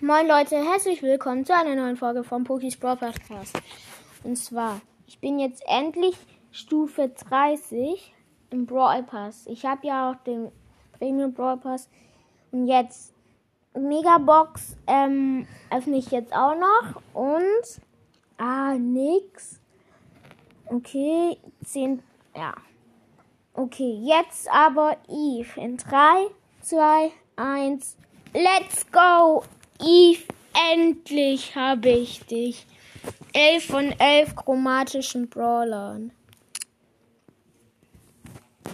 Moin Leute, herzlich willkommen zu einer neuen Folge vom Pokis Brawl Podcast. Und zwar, ich bin jetzt endlich Stufe 30 im Brawl Pass. Ich habe ja auch den Premium Brawl Pass. Und jetzt Megabox ähm, öffne ich jetzt auch noch. Und, ah, nix. Okay, 10, ja. Okay, jetzt aber Eve in 3, 2, 1, let's go! Eve, endlich habe ich dich. 11 von 11 chromatischen Brawlern.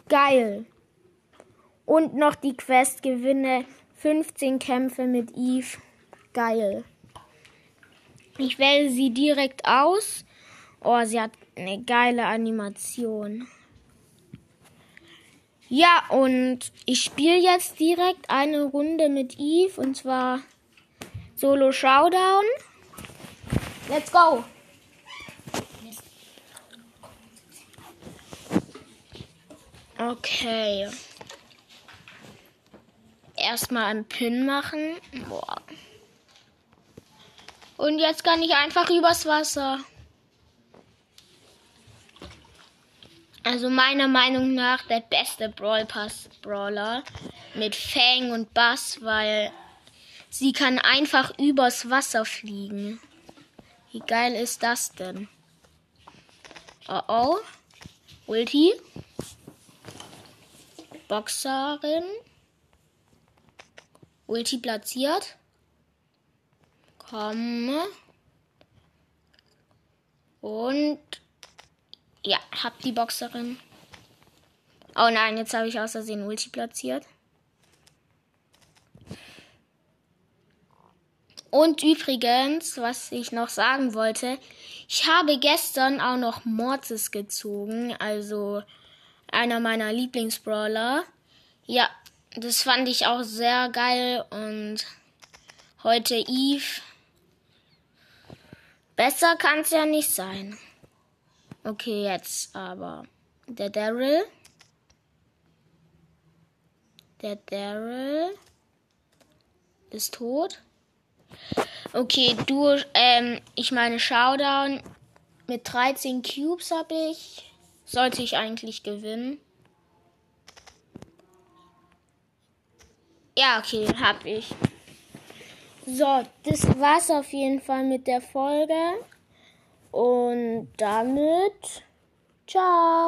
Geil. Und noch die Quest gewinne 15 Kämpfe mit Eve. Geil. Ich wähle sie direkt aus. Oh, sie hat eine geile Animation. Ja, und ich spiele jetzt direkt eine Runde mit Eve und zwar Solo Showdown. Let's go. Okay. Erstmal einen Pin machen. Boah. Und jetzt kann ich einfach übers Wasser. Also meiner Meinung nach der beste Brawl Pass Brawler mit Fang und Bass, weil sie kann einfach übers Wasser fliegen. Wie geil ist das denn? Oh oh. Ulti. Boxerin. Ulti platziert. Komm. Und ja, hab die Boxerin. Oh nein, jetzt habe ich aus Versehen Ulti platziert. Und übrigens, was ich noch sagen wollte, ich habe gestern auch noch Mortis gezogen, also einer meiner Lieblingsbrawler. Ja, das fand ich auch sehr geil und heute Eve. Besser kann es ja nicht sein. Okay, jetzt aber der Daryl. Der Daryl ist tot. Okay, du, ähm, ich meine Showdown mit 13 Cubes habe ich. Sollte ich eigentlich gewinnen. Ja, okay, hab ich. So, das war's auf jeden Fall mit der Folge. Und damit, ciao.